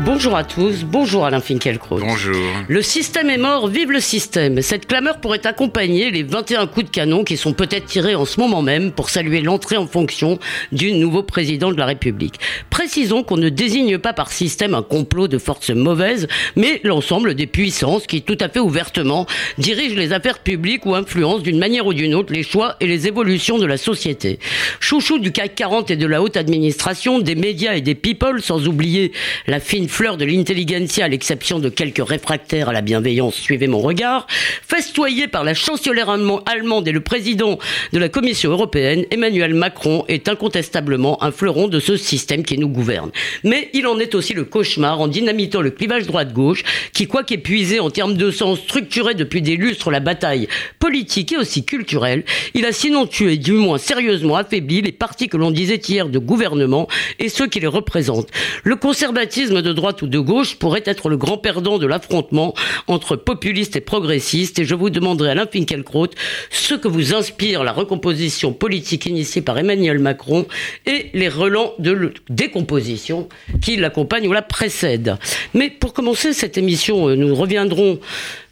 Bonjour à tous, bonjour Alain Finkielkraut. Bonjour. Le système est mort, vive le système. Cette clameur pourrait accompagner les 21 coups de canon qui sont peut-être tirés en ce moment même pour saluer l'entrée en fonction du nouveau président de la République. Précisons qu'on ne désigne pas par système un complot de forces mauvaises, mais l'ensemble des puissances qui tout à fait ouvertement dirigent les affaires publiques ou influencent d'une manière ou d'une autre les choix et les évolutions de la société. Chouchou du CAC 40 et de la haute administration, des médias et des people, sans oublier la fine fleur de l'intelligentsia, à l'exception de quelques réfractaires à la bienveillance, suivez mon regard, festoyé par la chancelière allemande et le président de la Commission européenne, Emmanuel Macron est incontestablement un fleuron de ce système qui nous gouverne. Mais il en est aussi le cauchemar en dynamitant le clivage droite-gauche, qui, quoi qu'épuisé en termes de sens structuré depuis des lustres la bataille politique et aussi culturelle, il a sinon tué, du moins sérieusement affaibli, les partis que l'on disait hier de gouvernement et ceux qui les représentent. Le conservatisme de droite ou de gauche pourrait être le grand perdant de l'affrontement entre populistes et progressistes. Et je vous demanderai, Alain Finkielkraut, ce que vous inspire la recomposition politique initiée par Emmanuel Macron et les relents de décomposition qui l'accompagnent ou la précèdent. Mais pour commencer cette émission, euh, nous reviendrons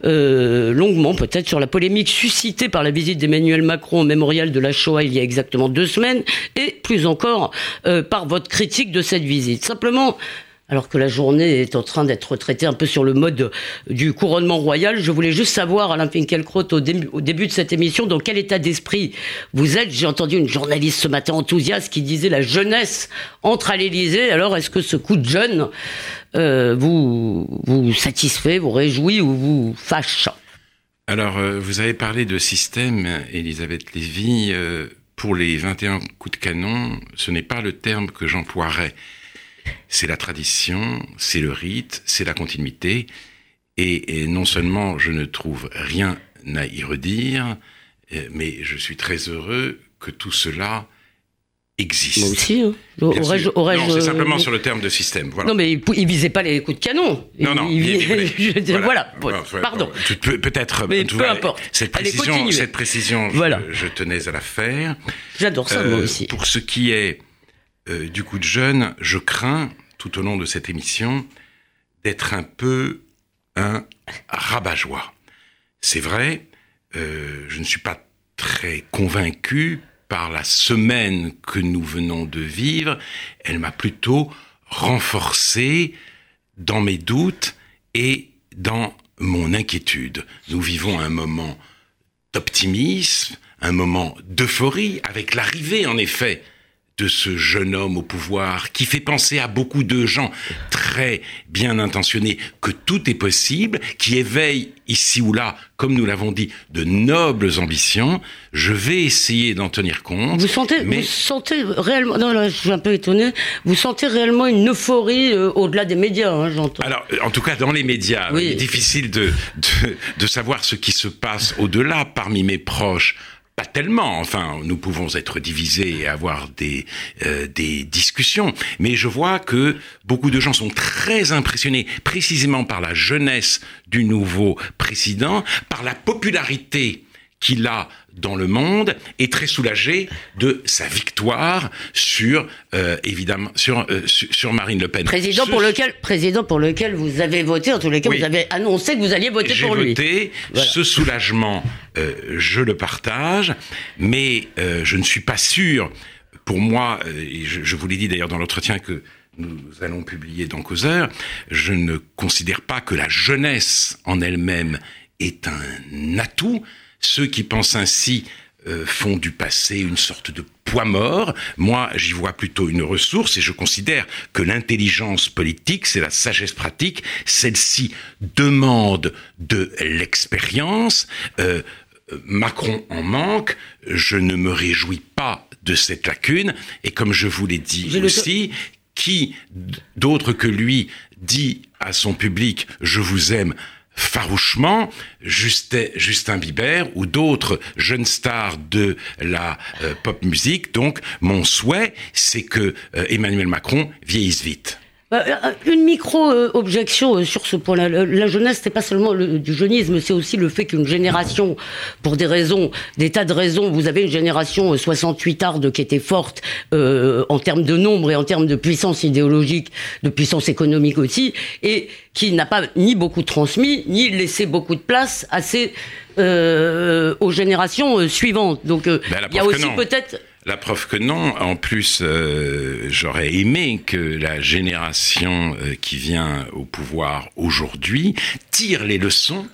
euh, longuement peut-être sur la polémique suscitée par la visite d'Emmanuel Macron au mémorial de la Shoah il y a exactement deux semaines et plus encore euh, par votre critique de cette visite. Simplement, alors que la journée est en train d'être traitée un peu sur le mode du couronnement royal. Je voulais juste savoir, Alain Finkielkraut, au, début de cette émission, dans quel état d'esprit vous êtes? J'ai entendu une journaliste ce matin enthousiaste qui disait la jeunesse entre à l'Élysée. Alors, est-ce que ce coup de jeune euh, vous, vous satisfait, vous réjouit ou vous fâche? Alors, euh, vous avez parlé de système, Elisabeth Lévy. Euh, pour les 21 coups de canon, ce n'est pas le terme que j'emploierais c'est la tradition, c'est le rite, c'est la continuité. Et, non seulement je ne trouve rien à y redire, euh, mais je suis très heureux que tout cela existe. Moi aussi. Hein. Aurais-je, aurais non, c'est simplement sur le terme de système. Voilà. Non, mais il, visait pas les coups de canon. Non, non. voilà. Pardon. Peut-être. Mais peu importe. Cette précision, cette précision, voilà. je, tenais à la faire. J'adore ça, moi euh, aussi. Pour ce qui est euh, du coup de jeune, je crains, tout au long de cette émission, d'être un peu un rabat-joie. C'est vrai, euh, je ne suis pas très convaincu par la semaine que nous venons de vivre. Elle m'a plutôt renforcé dans mes doutes et dans mon inquiétude. Nous vivons un moment d'optimisme, un moment d'euphorie, avec l'arrivée en effet de ce jeune homme au pouvoir qui fait penser à beaucoup de gens très bien intentionnés que tout est possible, qui éveille ici ou là, comme nous l'avons dit, de nobles ambitions. Je vais essayer d'en tenir compte. Vous sentez, vous sentez réellement, non, là, je suis un peu étonné, vous sentez réellement une euphorie euh, au-delà des médias, hein, j'entends. Alors, en tout cas, dans les médias, il est difficile de, de, de savoir ce qui se passe au-delà parmi mes proches pas tellement. Enfin, nous pouvons être divisés et avoir des euh, des discussions, mais je vois que beaucoup de gens sont très impressionnés, précisément par la jeunesse du nouveau président, par la popularité qu'il a dans le monde est très soulagé de sa victoire sur euh, évidemment sur, euh, sur Marine Le Pen. Président pour lequel président pour lequel vous avez voté en tous les cas vous avez annoncé que vous alliez voter pour lui. Voté. Ce soulagement, euh, je le partage, mais je ne suis pas sûr. Pour moi, et je, je vous l'ai dit d'ailleurs dans l'entretien que nous allons publier dans Causeur, je ne considère pas que la jeunesse en elle-même est un atout. Ceux qui pensent ainsi euh, font du passé une sorte de poids mort. Moi, j'y vois plutôt une ressource et je considère que l'intelligence politique, c'est la sagesse pratique. Celle-ci demande de l'expérience. Euh, Macron en manque. Je ne me réjouis pas de cette lacune. Et comme je vous l'ai dit aussi, qui d'autre que lui dit à son public, je vous aime farouchement Justin Bieber ou d'autres jeunes stars de la euh, pop musique. Donc, mon souhait, c'est que euh, Emmanuel Macron vieillisse vite. Bah, une micro-objection sur ce point-là. La jeunesse, c'est pas seulement le, du jeunisme, c'est aussi le fait qu'une génération, pour des raisons, des tas de raisons, vous avez une génération 68 arde qui était forte euh, en termes de nombre et en termes de puissance idéologique, de puissance économique aussi, et qui n'a pas ni beaucoup transmis, ni laissé beaucoup de place à ces, euh, aux générations suivantes. Donc ben, il y a aussi peut-être la preuve que non. En plus, euh, j'aurais aimé que la génération euh, qui vient au pouvoir aujourd'hui tire les leçons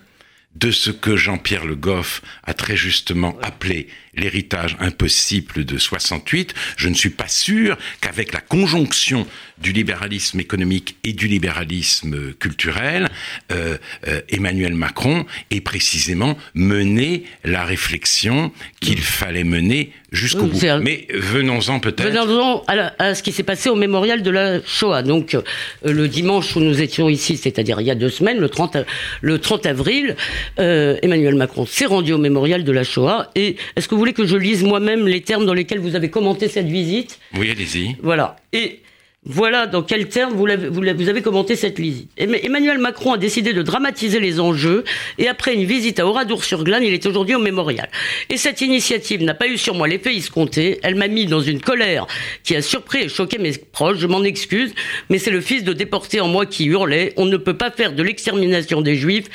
de ce que Jean-Pierre Le Goff a très justement appelé l'héritage impossible de 68. Je ne suis pas sûr qu'avec la conjonction du libéralisme économique et du libéralisme culturel, euh, euh, Emmanuel Macron ait précisément mené la réflexion qu'il fallait mener jusqu'au bout. Mais venons-en peut-être. Venons-en à, ce qui s'est passé au mémorial de la Shoah. Donc euh, le dimanche où nous étions ici, c'est-à-dire il y a deux semaines, le 30, le 30 avril, Emmanuel Macron s'est rendu au mémorial de la Shoah. Et est-ce que vous voulez que je lise moi-même les termes dans lesquels vous avez commenté cette visite Oui, allez-y. Voilà. Et voilà dans quels termes vous, avez, vous, avez commenté cette visite. Emmanuel Macron a décidé de dramatiser les enjeux et après une visite à Oradour-sur-Glane, il est aujourd'hui au mémorial. Et cette initiative n'a pas eu sur moi l'effet escompté. Elle m'a mis dans une colère qui a surpris et choqué mes proches. Je m'en excuse, mais c'est le fils de déporté en moi qui hurlait. On ne peut pas faire de l'extermination des Juifs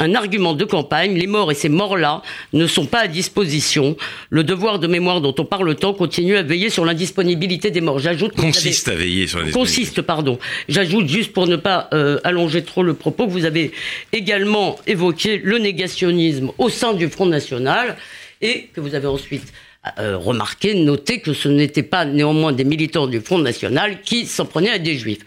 un argument de campagne. Les morts et ces morts-là ne sont pas à disposition. Le devoir de mémoire dont on parle tant continue à veiller sur l'indisponibilité des morts. J'ajoute consiste à veiller consiste, pardon. J'ajoute juste pour ne pas euh, allonger trop le propos que vous avez également évoqué le négationnisme au sein du Front National et que vous avez ensuite euh, remarqué, noté que ce n'était pas néanmoins des militants du Front National qui s'en prenaient à des juifs.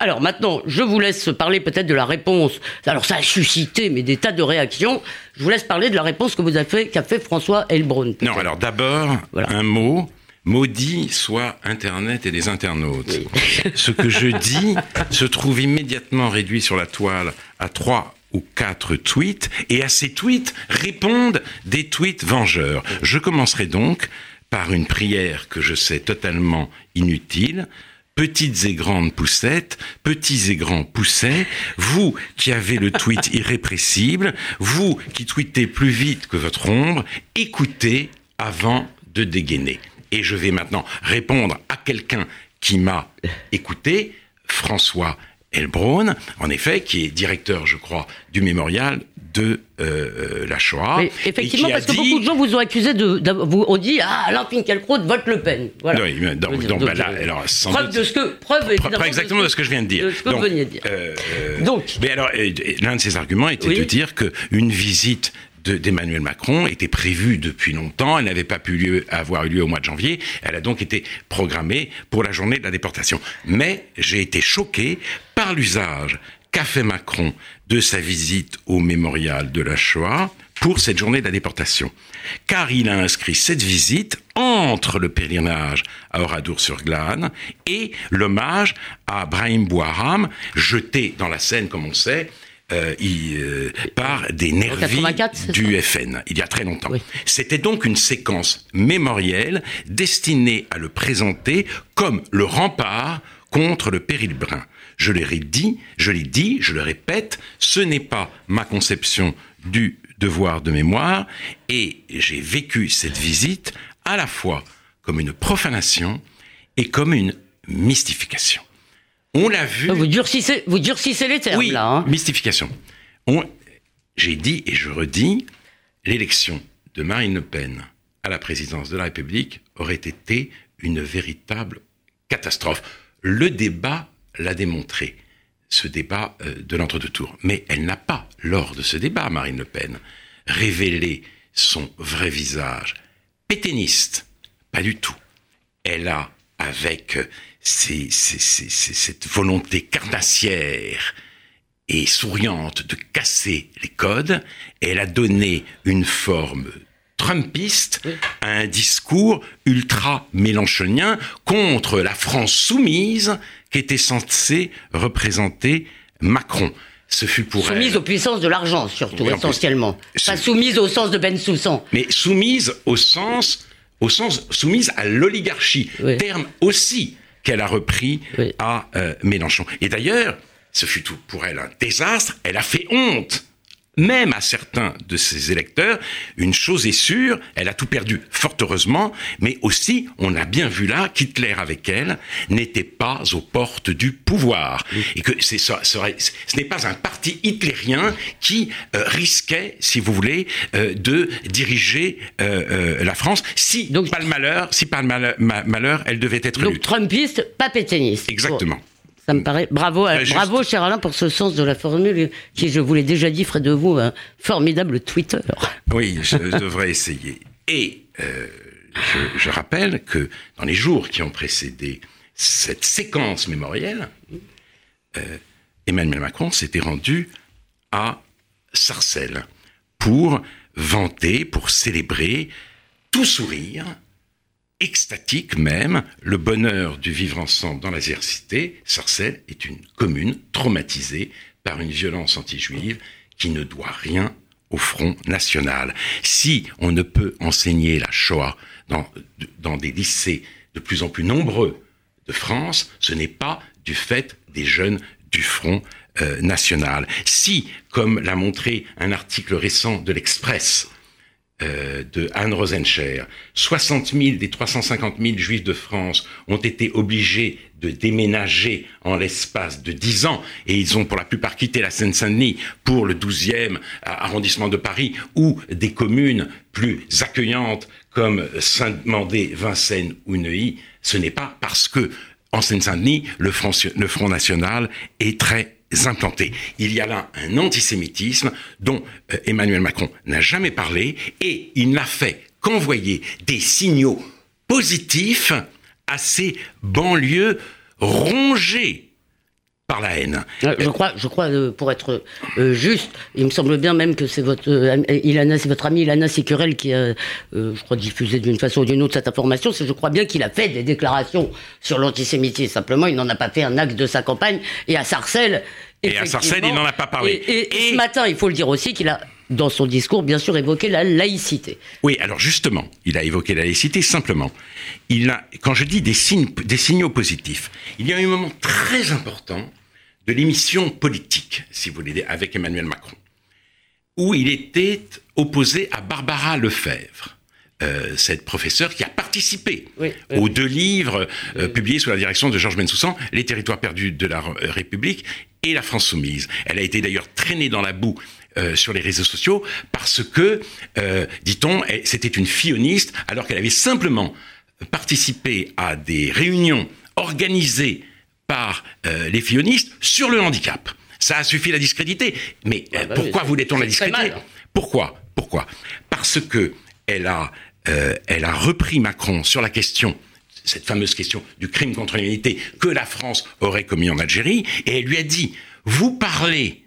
Alors maintenant, je vous laisse parler peut-être de la réponse. Alors ça a suscité mais des tas de réactions. Je vous laisse parler de la réponse que vous avez fait, qu'a fait François Elbron. Non, alors d'abord un mot Maudit soit Internet et les internautes. Ce que je dis se trouve immédiatement réduit sur la toile à trois ou quatre tweets, et à ces tweets répondent des tweets vengeurs. Je commencerai donc par une prière que je sais totalement inutile. Petites et grandes poussettes, petits et grands poussets, vous qui avez le tweet irrépressible, vous qui tweetez plus vite que votre ombre, écoutez avant de dégainer. Et je vais maintenant répondre à quelqu'un qui m'a écouté, François Elbron, en effet, qui est directeur, je crois, du mémorial de euh, la Shoah. effectivement, parce que beaucoup de gens vous ont accusé de, vous ont dit ah Alain Finkielkraut vote Le Pen. Voilà. Oui, donc, donc, bah, là, alors, preuve de ce que preuve exactement de ce que, je viens de dire. De ce que donc, vous de dire. Euh, donc, mais alors l'un de ses arguments était de dire que une visite d'Emmanuel Macron était prévue depuis longtemps. Elle n'avait pas pu avoir eu lieu au mois de janvier. Elle a donc été programmée pour la journée de la déportation. Mais j'ai été choqué par l'usage qu'a fait Macron de sa visite au mémorial de la Shoah pour cette journée de la déportation. Car il a inscrit cette visite entre le pèlerinage à Oradour-sur-Glane et l'hommage à Brahim Bouharam, jeté dans la Seine, comme on sait, euh, euh, par des nervis du FN, il y a très longtemps. C'était donc une séquence mémorielle destinée à le présenter comme le rempart contre le péril brun. Je l'ai dit, je l'ai dit, je le répète, ce n'est pas ma conception du devoir de mémoire et j'ai vécu cette visite à la fois comme une profanation et comme une mystification. On l'a vu. Vous durcissez, vous durcissez les termes oui, là. Hein. Mystification. J'ai dit et je redis, l'élection de Marine Le Pen à la présidence de la République aurait été une véritable catastrophe. Le débat l'a démontré, ce débat euh, de l'entre-deux tours. Mais elle n'a pas, lors de ce débat, Marine Le Pen, révélé son vrai visage. Péténiste, pas du tout. Elle a, avec cette volonté carnassière et souriante de casser les codes, elle a donné une forme trumpiste à un discours ultra mélanchonien contre la France soumise qui était censée représenter Macron. Ce fut pour soumise aux puissances de l'argent, surtout, essentiellement. Pas soumise au sens de Ben Soussan. Mais soumise au sens, au sens, soumise à l'oligarchie. Terme aussi qu'elle a repris à Mélenchon. Et d'ailleurs, ce fut tout pour elle un désastre. Elle a fait honte même à certains de ses électeurs, une chose est sûre, elle a tout perdu, fort heureusement, mais aussi, on a bien vu là qu'Hitler avec elle n'était pas aux portes du pouvoir. Et que c'est, ce, ce n'est pas un parti hitlérien qui euh, risquait, si vous voulez, euh, de diriger euh, la France, si Donc, pas le malheur, si pas le malheur, elle devait être Donc Trumpiste, pas pétainiste. Exactement. Ça me paraît. Bravo, bravo, cher Alain, pour ce sens de la formule qui, je vous l'ai déjà dit, ferait de vous un formidable Twitter. Oui, je devrais essayer. Et euh, je, rappelle que dans les jours qui ont précédé cette séquence mémorielle, euh, Emmanuel Macron s'était rendu à Sarcelles pour vanter, pour célébrer, tout sourire, extatique même, le bonheur du vivre ensemble dans la diversité, Sarcelles est une commune traumatisée par une violence anti-juive qui ne doit rien au Front National. Si on ne peut enseigner la Shoah dans, des lycées de plus en plus nombreux de France, ce n'est pas du fait des jeunes du Front euh, National. Si, comme l'a montré un article récent de l'Express, euh, de Anne Rosencher, 60 000 des 350 000 juifs de France ont été obligés de déménager en l'espace de 10 ans et ils ont pour la plupart quitté la Seine-Saint-Denis pour le 12e arrondissement de Paris ou des communes plus accueillantes comme Saint-Mandé, Vincennes ou Neuilly, ce n'est pas parce que en Seine-Saint-Denis, le Front National est très Il y a là un antisémitisme dont euh, Emmanuel Macron n'a jamais parlé et il n'a fait qu'envoyer des signaux positifs à ces banlieues rongées par la haine. Euh, je crois, je crois euh, pour être euh, juste, il me semble bien même que c'est votre Ilana, c'est votre ami Ilana Sicurel qui a, je crois, diffusé d'une façon ou d'une autre cette information. Je crois bien qu'il a fait des déclarations sur l'antisémitisme. Simplement, il n'en a pas fait un axe de sa campagne. Et à Sarcelles, et à Sarcelles, il n'en a pas parlé. Et, ce matin, il faut le dire aussi qu'il a dans son discours, bien sûr, évoqué la laïcité. Oui, alors justement, il a évoqué la laïcité simplement. Il a, quand je dis des, signes, des signaux positifs, il y a un moment très important de l'émission politique, si vous voulez, avec Emmanuel Macron, où il était opposé à Barbara Lefebvre. Euh, cette professeure qui a participé aux deux livres euh, publiés sous la direction de Georges Bensoussan, Les territoires perdus de la République et La France soumise. Elle a été d'ailleurs traînée dans la boue euh, sur les réseaux sociaux parce que, dit-on, c'était une filloniste alors qu'elle avait simplement participé à des réunions organisées par euh, les fillonistes sur le handicap. Ça a suffi la discréditer. Mais euh, ah bah pourquoi voulait-on la discréditer Pourquoi? Pourquoi? Parce que elle a, euh, elle a repris Macron sur la question cette fameuse question du crime contre l'humanité que la France aurait commis en Algérie, et elle lui a dit, vous parlez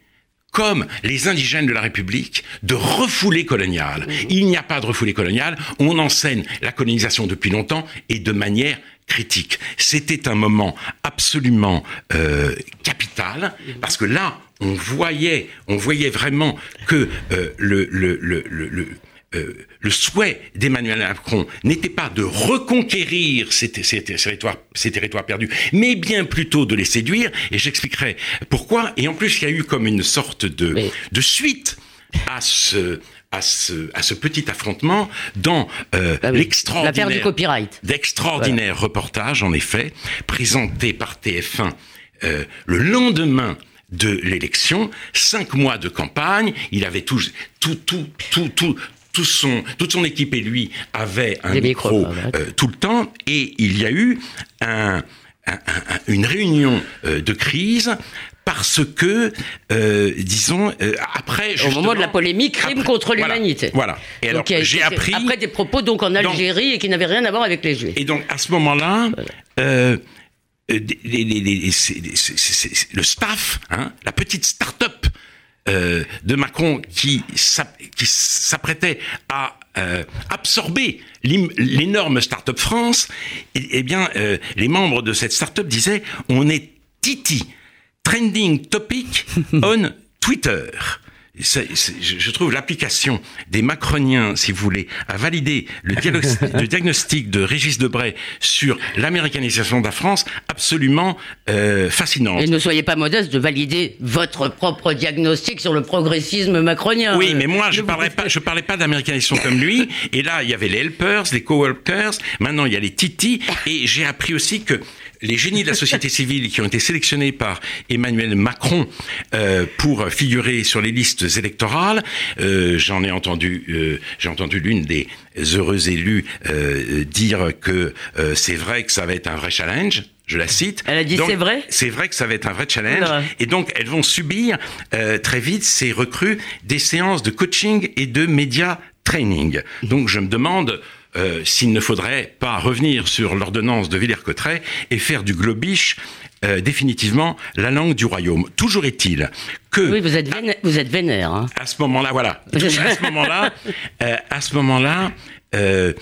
comme les indigènes de la République, de refoulée coloniale. Mmh. Il n'y a pas de refoulée coloniale, on enseigne la colonisation depuis longtemps et de manière critique. C'était un moment absolument euh, capital parce que là, on voyait, on voyait vraiment que euh, le, le, le, le euh, le souhait d'Emmanuel Macron n'était pas de reconquérir ces, ces, territoires, ces, territoires, perdus, mais bien plutôt de les séduire, et j'expliquerai pourquoi. Et en plus, il y a eu comme une sorte de, de suite à ce, à ce, à ce petit affrontement dans euh, ah l'extraordinaire du copyright. d'extraordinaires reportages, en effet, présentés par TF1 euh, le lendemain de l'élection, cinq mois de campagne, il avait tout, tout, tout, tout, tout, tout son, toute son équipe et lui avaient un micro euh, tout le temps, et il y a eu un, un, un, une réunion euh, de crise parce que, euh, disons, euh, après... Au moment de la polémique, crime contre l'humanité. Voilà. Et alors, j'ai appris... Après des propos donc en Algérie et qui n'avaient rien à voir avec les Juifs. Et donc, à ce moment-là... Euh, le staff, hein, la petite start-up euh, de Macron qui s'apprêtait à euh, absorber l'énorme start-up France, eh, eh bien, euh, les membres de cette start-up disaient on est Titi, trending topic on Twitter. Je trouve l'application des macroniens, si vous voulez, à valider le, le diagnostic de Régis Debray sur l'américanisation de la France absolument euh, fascinante. Et ne soyez pas modeste de valider votre propre diagnostic sur le progressisme macronien. Oui, mais moi, je ne parlais pas, je parlais pas d'américanisation comme lui. Et là, il y avait les helpers, les coworkers. Maintenant, il y a les titis. Et j'ai appris aussi que les génies de la société civile qui ont été sélectionnés par Emmanuel Macron euh, pour figurer sur les listes électorales, euh, j'en ai entendu, euh, j'ai entendu l'une des heureux élus euh, dire que euh, c'est vrai que ça va être un vrai challenge. Je la cite. Elle a dit c'est vrai? C'est vrai que ça va être un vrai challenge. Et donc elles vont subir très vite ces recrues des séances de coaching et de média training. Donc je me demande euh, s'il ne faudrait pas revenir sur l'ordonnance de Villers-Cotterêts et faire du globish euh, définitivement la langue du royaume. Toujours est-il que oui, vous êtes vénère, vous êtes vénère. Hein. À ce moment-là, voilà. à ce moment-là, euh, à ce moment-là, euh,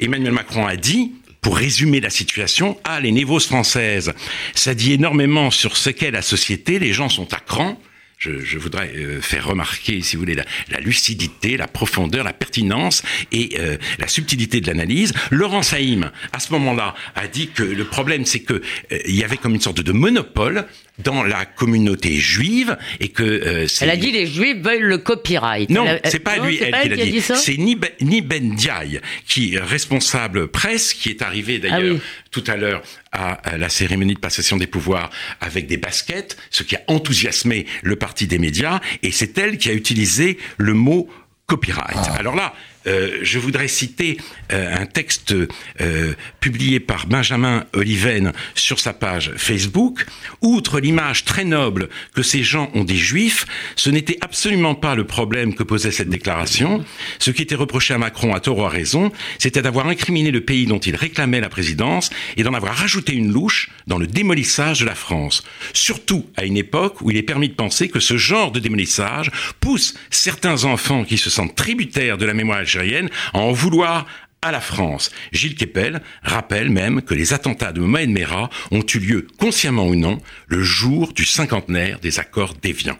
Emmanuel Macron a dit pour résumer la situation, ah, les névoses françaises, ça dit énormément sur ce qu'est la société, les gens sont à cran, je, je voudrais euh, faire remarquer, si vous voulez, la, la, lucidité, la profondeur, la pertinence et euh, la subtilité de l'analyse. Laurent Saïm, à ce moment-là, a dit que le problème, c'est que euh, il y avait comme une sorte de monopole dans la communauté juive et que euh, elle a dit les juifs veulent le copyright. Non, c'est pas lui elle, qui l'a dit. c'est ni, ben, ni Ben Diaye qui est responsable presse qui est arrivé ah d'ailleurs tout à l'heure à, la cérémonie de passation des pouvoirs avec des baskets, ce qui a enthousiasmé le parti des médias et c'est elle qui a utilisé le mot copyright. Ah. Alors là, euh, je voudrais citer euh, un texte euh, publié par Benjamin Oliven sur sa page Facebook. Outre l'image très noble que ces gens ont des juifs, ce n'était absolument pas le problème que posait cette déclaration. Ce qui était reproché à Macron à tort ou à raison, c'était d'avoir incriminé le pays dont il réclamait la présidence et d'en avoir rajouté une louche dans le démolissage de la France. Surtout à une époque où il est permis de penser que ce genre de démolissage pousse certains enfants qui se sentent tributaires de la mémoire algérienne à en vouloir à la France. Gilles Kepel rappelle même que les attentats de Mohamed Merah ont eu lieu, consciemment ou non, le jour du cinquantenaire des accords d'Évian.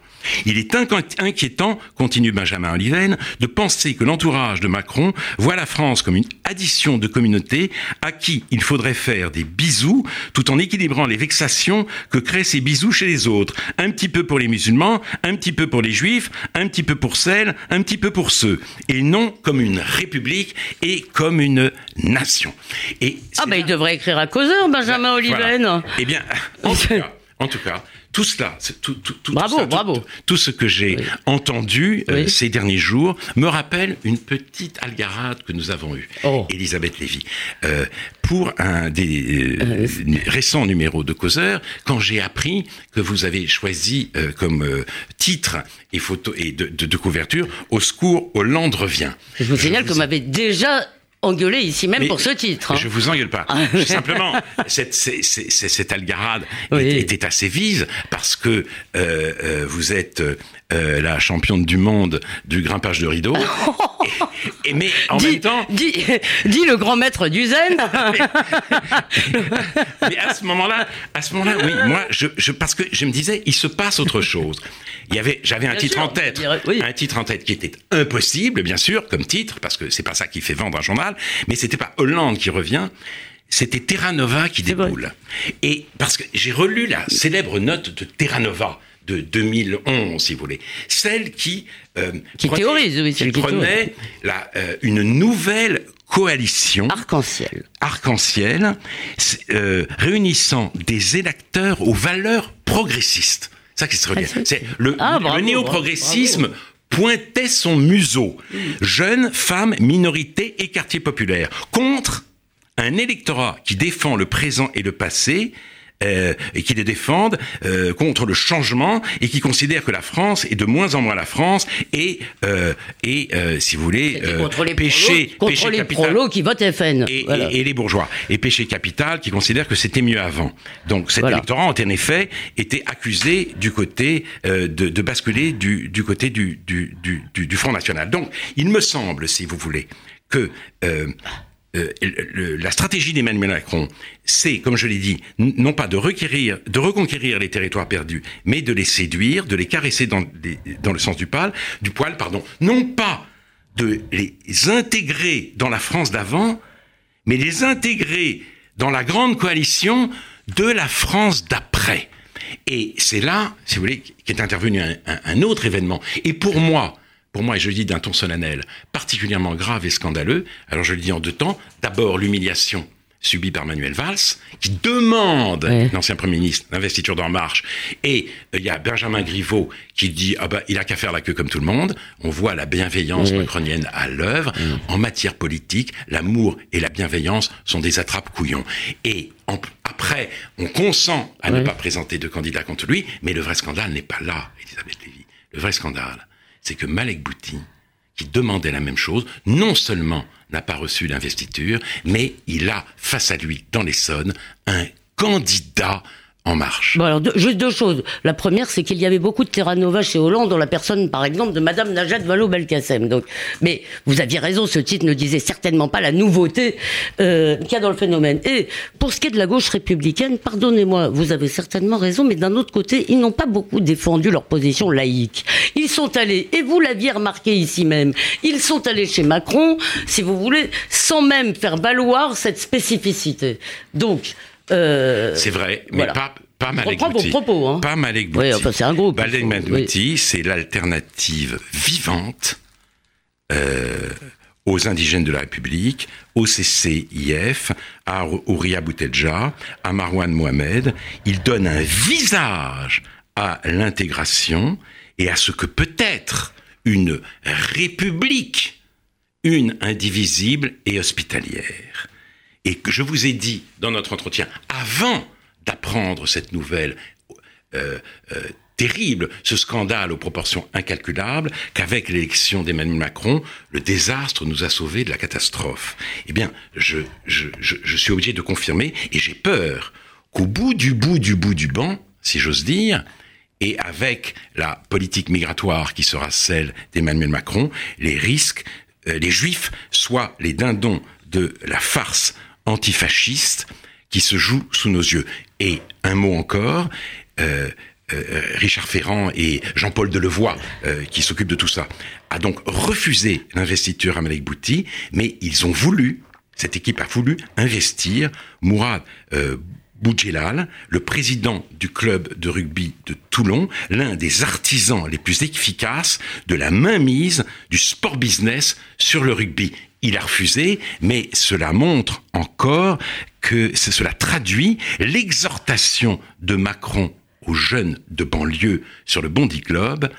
Il est inquiétant, continue Benjamin Oliven, de penser que l'entourage de Macron voit la France comme une addition de communautés à qui il faudrait faire des bisous tout en équilibrant les vexations que créent ces bisous chez les autres. Un petit peu pour les musulmans, un petit peu pour les juifs, un petit peu pour celles, un petit peu pour ceux. Et non comme une république et comme une nation. Et ah ben il devrait écrire à causeur, Benjamin Oliven. Eh bien, en tout cas, en tout cas tout cela, tout, tout, tout, bravo, bravo. tout, ce que j'ai entendu euh, ces derniers jours me rappelle une petite algarade que nous avons eue, oh. Elisabeth Lévy, euh, pour un des euh, récents numéros de Causeur, quand j'ai appris que vous avez choisi comme titre et photo et de, de, de, couverture Au secours, Hollande revient. Je vous signale que vous m'avez déjà engueulé ici même pour ce titre. Hein. Je vous engueule pas. Ah. Simplement, cette, cette, algarade était assez vive parce que euh, euh, vous êtes euh, la championne du monde du grimpage de rideau. et, mais en même temps, dis, dis, le grand maître du zen. mais à ce moment-là, à ce moment-là, oui, moi, je, je, parce que je me disais, il se passe autre chose. Il y avait, j'avais un titre en tête, un titre en tête qui était impossible, bien sûr, comme titre, parce que c'est pas ça qui fait vendre un journal, mais c'était pas Hollande qui revient, c'était Terra Nova qui déboule. Et parce que j'ai relu la célèbre note de Terra Nova de 2011, si vous voulez, celle qui euh, qui prenait, théorise, oui, qui prenait la, euh, une nouvelle coalition arc-en-ciel, arc-en-ciel, euh, réunissant des électeurs aux valeurs progressistes. Ça qui se C'est le, ah, le néo-progressisme pointait son museau. Jeunes, femmes, minorités et quartiers populaires. Contre un électorat qui défend le présent et le passé, euh, et qui les défendent euh, contre le changement et qui considèrent que la France est de moins en moins la France et euh, et si vous voulez les péché contre les prolos qui votent FN et, et, les bourgeois. Et péché capital qui considèrent que c'était mieux avant. Donc cet électorat en effet été accusé du côté de, de, basculer du, du côté du, du, du, du Front National. Donc il me semble, si vous voulez, que euh, la stratégie d'Emmanuel Macron, c'est, comme je l'ai dit, non pas de requérir, de reconquérir les territoires perdus, mais de les séduire, de les caresser dans, le sens du poil, pardon, non pas de les intégrer dans la France d'avant, mais les intégrer dans la grande coalition de la France d'après. Et c'est là, si vous voulez, qu'est intervenu un, autre événement. Et pour moi, pour moi, et je le dis d'un ton solennel, particulièrement grave et scandaleux, alors je le dis en deux temps, d'abord l'humiliation subie par Manuel Valls, qui demande, l'ancien Premier ministre, l'investiture d'En Marche, et euh, il y a Benjamin Griveaux qui dit ah bah il a qu'à faire la queue comme tout le monde. On voit la bienveillance macronienne à l'œuvre. En matière politique, l'amour et la bienveillance sont des attrapes couillons. Et après, on consent à ne pas présenter de candidat contre lui, mais le vrai scandale n'est pas là, Elisabeth Lévy. Le vrai scandale, c'est que Malek Bouti, qui demandait la même chose, non seulement n'a pas reçu l'investiture, mais il a face à lui, dans l'Essonne, un candidat en marche. Bon alors, juste deux choses. La première, c'est qu'il y avait beaucoup de Terra Nova chez Hollande, dans la personne, par exemple, de Madame Najat Vallaud-Belkacem. Donc, mais vous aviez raison, ce titre ne disait certainement pas la nouveauté euh, qu'il y a dans le phénomène. Et pour ce qui est de la gauche républicaine, pardonnez-moi, vous avez certainement raison, mais d'un autre côté, ils n'ont pas beaucoup défendu leur position laïque. Ils sont allés, et vous l'aviez remarqué ici même, ils sont allés chez Macron, si vous voulez, sans même faire valoir cette spécificité. Donc, euh, c'est vrai, mais pas, pas Malek Bouti. propos, hein. Pas Malek Bouti. enfin, c'est un groupe. Malek Bouti, c'est l'alternative vivante euh, aux indigènes de la République, au CCIF, à Ouria Boutelja, à Marwan Mohamed. Il donne un visage à l'intégration et à ce que peut être une république, une indivisible et hospitalière et que je vous ai dit dans notre entretien, avant d'apprendre cette nouvelle euh, euh, terrible, ce scandale aux proportions incalculables, qu'avec l'élection d'Emmanuel Macron, le désastre nous a sauvés de la catastrophe. Eh bien, je, suis obligé de confirmer, et j'ai peur qu'au bout du bout du bout du banc, si j'ose dire, et avec la politique migratoire qui sera celle d'Emmanuel Macron, les risques, euh, les juifs soient les dindons de la farce antifasciste qui se joue sous nos yeux. Et un mot encore, euh, euh, Richard Ferrand et Jean-Paul Delevoye, euh, qui s'occupent de tout ça, a donc refusé l'investiture à Malek Bouti, mais ils ont voulu, cette équipe a voulu investir Mourad Boudjelal, le président du club de rugby de Toulon, l'un des artisans les plus efficaces de la mainmise du sport business sur le rugby. Il a refusé, mais cela montre encore que cela traduit l'exhortation de Macron aux jeunes de banlieue sur le Bondi Globe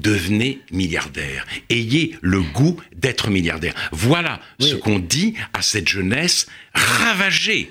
devenez milliardaire. Ayez le goût d'être milliardaire. Voilà ce qu'on dit à cette jeunesse ravagée,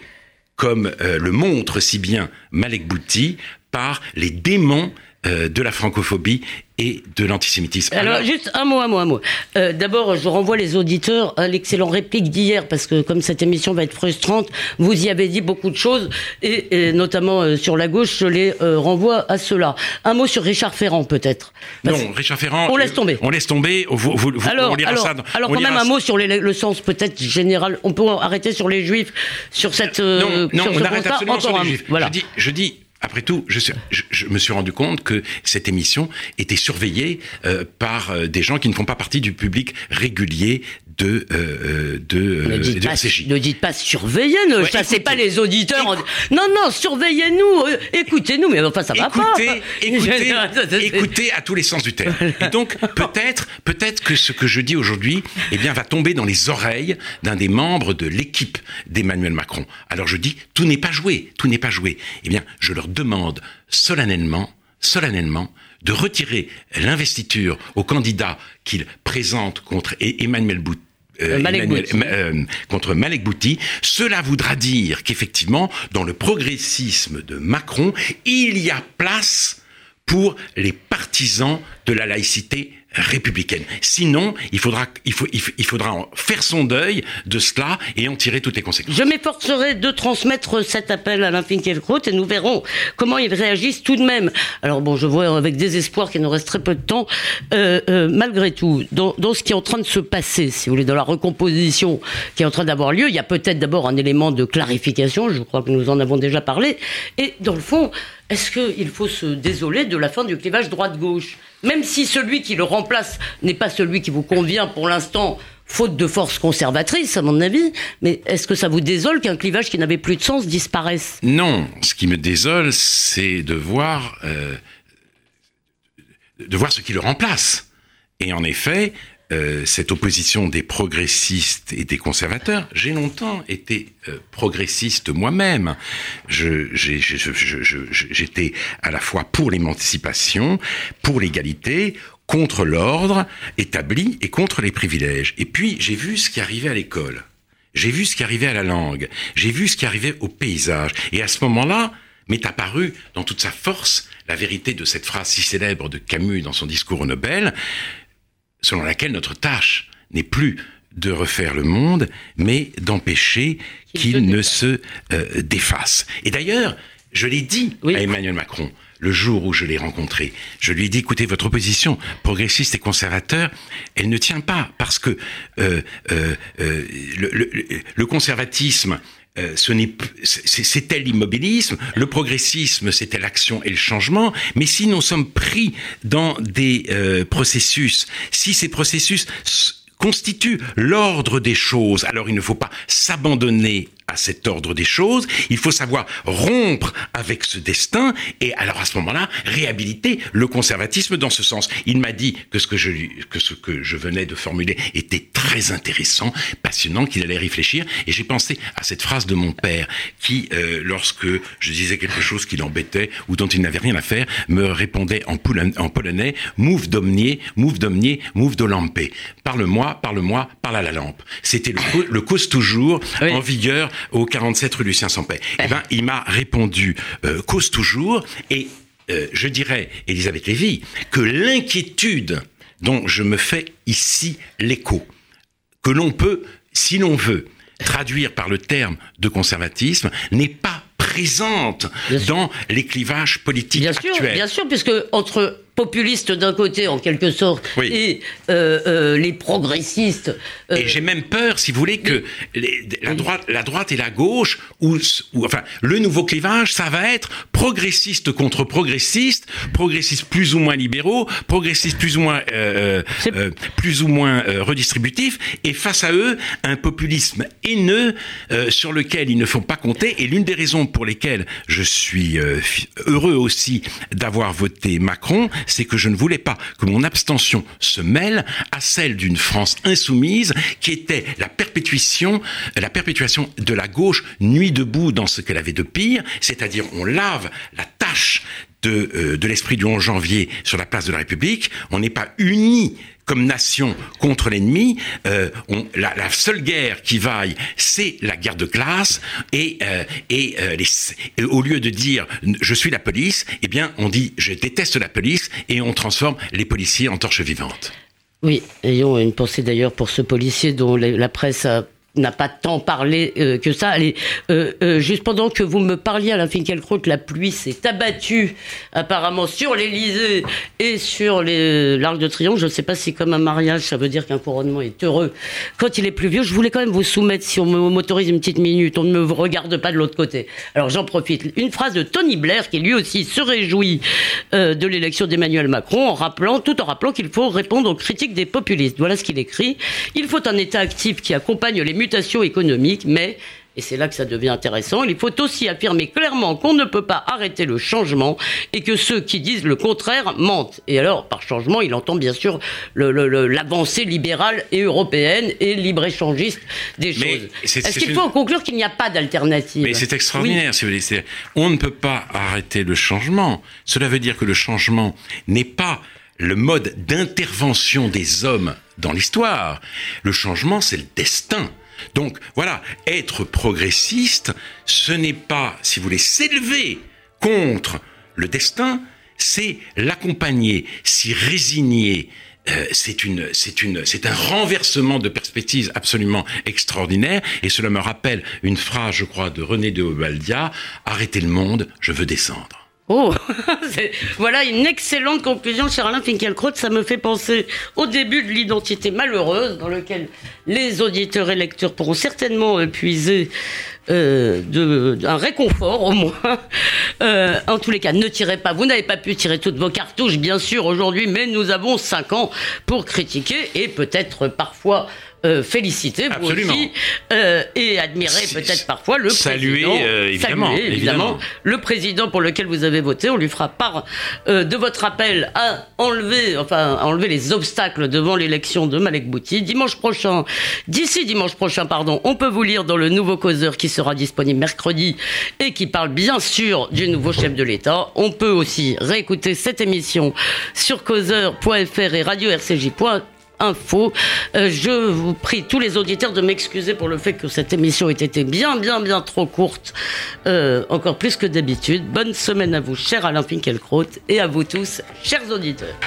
comme euh, le montre si bien Malek Bouti, par les démons euh, de la francophobie et de l'antisémitisme. Alors, juste un mot, un mot, un mot. Euh, d'abord, je renvoie les auditeurs à l'excellent réplique d'hier, parce que comme cette émission va être frustrante, vous y avez dit beaucoup de choses, et, notamment euh, sur la gauche, je les renvoie à cela. Un mot sur Richard Ferrand, peut-être. Non, Richard Ferrand. On laisse tomber. On laisse tomber. Vous, vous, alors, alors, ça, alors quand même un mot sur le sens peut-être général. On peut arrêter sur les Juifs, sur cette. non, non, on arrête absolument sur les Juifs. Voilà. Je dis, je dis après tout, je, je, me suis rendu compte que cette émission était surveillée euh, par euh, des gens qui ne font pas partie du public régulier de euh, de, ne dites, pas, ne dites pas surveillez, ne chassez pas les auditeurs. Non, non, surveillez-nous, écoutez-nous, mais enfin ça va pas. Écoutez, écoutez à tous les sens du terme. Et donc peut-être, peut-être que ce que je dis aujourd'hui, eh bien, va tomber dans les oreilles d'un des membres de l'équipe d'Emmanuel Macron. Alors je dis, tout n'est pas joué, tout n'est pas joué. Eh bien, je leur demande solennellement, solennellement, de retirer l'investiture au candidat qu'il présente contre Emmanuel Bouti. Euh, euh, contre Malek Bouti, cela voudra dire qu'effectivement, dans le progressisme de Macron, il y a place pour les partisans de la laïcité républicaine. Sinon, il faudra, il, faut, il faudra faire son deuil de cela et en tirer toutes les conséquences. Je m'efforcerai de transmettre cet appel à Finkielkraut et nous verrons comment ils réagissent tout de même. Alors bon, je vois avec désespoir qu'il nous reste très peu de temps. Euh, euh, malgré tout, dans, dans, ce qui est en train de se passer, si vous voulez, dans la recomposition qui est en train d'avoir lieu, il y a peut-être d'abord un élément de clarification, je crois que nous en avons déjà parlé, et dans le fond, est-ce qu'il faut se désoler de la fin du clivage droite-gauche? Même si celui qui le remplace n'est pas celui qui vous convient pour l'instant, faute de force conservatrice, à mon avis, mais est-ce que ça vous désole qu'un clivage qui n'avait plus de sens disparaisse? Non, ce qui me désole, c'est de voir, euh, de voir ce qui le remplace. Et en effet, euh, cette opposition des progressistes et des conservateurs. J'ai longtemps été euh, progressiste moi-même. J'étais à la fois pour l'émancipation, pour l'égalité, contre l'ordre établi et contre les privilèges. Et puis j'ai vu ce qui arrivait à l'école. J'ai vu ce qui arrivait à la langue. J'ai vu ce qui arrivait au paysage. Et à ce moment-là, m'est apparu dans toute sa force la vérité de cette phrase si célèbre de Camus dans son discours au Nobel selon laquelle notre tâche n'est plus de refaire le monde, mais d'empêcher qu'il ne se euh, défasse. Et d'ailleurs, je l'ai dit à Emmanuel Macron le jour où je l'ai rencontré. Je lui ai dit, écoutez, votre opposition progressiste et conservateur, elle ne tient pas parce que euh, euh, le, conservatisme euh, c'était l'immobilisme, le progressisme, c'était l'action et le changement, mais si nous sommes pris dans des euh, processus, si ces processus constituent l'ordre des choses, alors il ne faut pas s'abandonner à cet ordre des choses, il faut savoir rompre avec ce destin et alors à ce moment-là réhabiliter le conservatisme dans ce sens. Il m'a dit que ce que je que ce que je venais de formuler était très intéressant, passionnant, qu'il allait réfléchir et j'ai pensé à cette phrase de mon père qui euh, lorsque je disais quelque chose qui l'embêtait ou dont il n'avait rien à faire me répondait en, en polonais move domnier, move domnier, move do lampe. Parle-moi, parle-moi, parle à la lampe. C'était le, le cause toujours en vigueur au 47 rue Lucien Sampé. Eh ben, il m'a répondu euh, cause toujours et euh, je dirais, Elisabeth Lévy, que l'inquiétude dont je me fais ici l'écho, que l'on peut, si l'on veut, traduire par le terme de conservatisme, n'est pas présente dans les clivages politiques bien actuels. Sûr, bien sûr, puisque entre populistes d'un côté, en quelque sorte, et euh, euh, les progressistes. Euh, et j'ai même peur, si vous voulez, que la, droite, la droite et la gauche, ou, enfin, le nouveau clivage, ça va être progressiste contre progressiste, progressistes plus ou moins libéraux, progressistes plus ou moins, plus ou moins redistributifs, et face à eux, un populisme haineux sur lequel ils ne font pas compter. Et l'une des raisons pour lesquelles je suis heureux aussi d'avoir voté Macron, c'est que je ne voulais pas que mon abstention se mêle à celle d'une France insoumise qui était la perpétuation, la perpétuation de la gauche nuit debout dans ce qu'elle avait de pire, c'est-à-dire on lave la tâche de, euh, de l'esprit du 11 janvier sur la place de la République, on n'est pas unis comme nation contre l'ennemi, euh, la, seule guerre qui vaille, c'est la guerre de classe. Et, euh, et, euh, les, au lieu de dire je suis la police, eh bien on dit je déteste la police et on transforme les policiers en torches vivantes. Oui, ayons une pensée d'ailleurs pour ce policier dont la presse a n'a pas tant parlé euh, que ça. Euh, euh, juste pendant que vous me parliez, Alain Finkielkraut, la pluie s'est abattue apparemment sur l'Elysée et sur l'Arc de Triomphe. Je ne sais pas si comme un mariage, ça veut dire qu'un couronnement est heureux quand il est pluvieux. Je voulais quand même vous soumettre, si on m'autorise une petite minute, on ne me regarde pas de l'autre côté. Alors j'en profite. Une phrase de Tony Blair qui lui aussi se réjouit de l'élection d'Emmanuel Macron en rappelant, tout en rappelant qu'il faut répondre aux critiques des populistes. Voilà ce qu'il écrit. Il faut un État actif qui accompagne les économique, mais et c'est là que ça devient intéressant. Il faut aussi affirmer clairement qu'on ne peut pas arrêter le changement et que ceux qui disent le contraire mentent. Et alors, par changement, il entend bien sûr l'avancée libérale et européenne et libre-échangiste des choses. Est-ce qu'il faut en conclure qu'il n'y a pas d'alternative? Mais c'est extraordinaire, si vous voulez. On ne peut pas arrêter le changement. Cela veut dire que le changement n'est pas le mode d'intervention des hommes dans l'histoire. Le changement, c'est le destin. Donc voilà, être progressiste, ce n'est pas, si vous voulez, s'élever contre le destin, c'est l'accompagner, s'y résigner, euh, c'est une, c'est une, c'est un renversement de perspective absolument extraordinaire. Et cela me rappelle une phrase, je crois, de René de Obaldia arrêtez le monde, je veux descendre. Oh, voilà une excellente conclusion, cher Alain Finkielkraut. Ça me fait penser au début de l'identité malheureuse, dans lequel les auditeurs et lecteurs pourront certainement puiser euh, de, un réconfort au moins. Euh, en tous les cas, ne tirez pas. Vous n'avez pas pu tirer toutes vos cartouches, bien sûr, aujourd'hui, mais nous avons cinq ans pour critiquer et peut-être parfois euh, féliciter vous aussi euh, et admirer peut-être parfois le saluer, président. Euh, évidemment, saluer, évidemment, le président pour lequel vous avez voté. On lui fera part de votre appel à enlever, enfin, à enlever les obstacles devant l'élection de Malek Bouti. Dimanche prochain, d'ici dimanche prochain, pardon, on peut vous lire dans le nouveau causeur qui sera disponible mercredi et qui parle bien sûr du nouveau chef de l'État. On peut aussi réécouter cette émission sur causeur.fr et radio-rcj.fr info. Euh, je vous prie tous les auditeurs de m'excuser pour le fait que cette émission ait été bien, bien, bien trop courte, euh, encore plus que d'habitude. Bonne semaine à vous, cher Alain Finkielkraut, et à vous tous, chers auditeurs.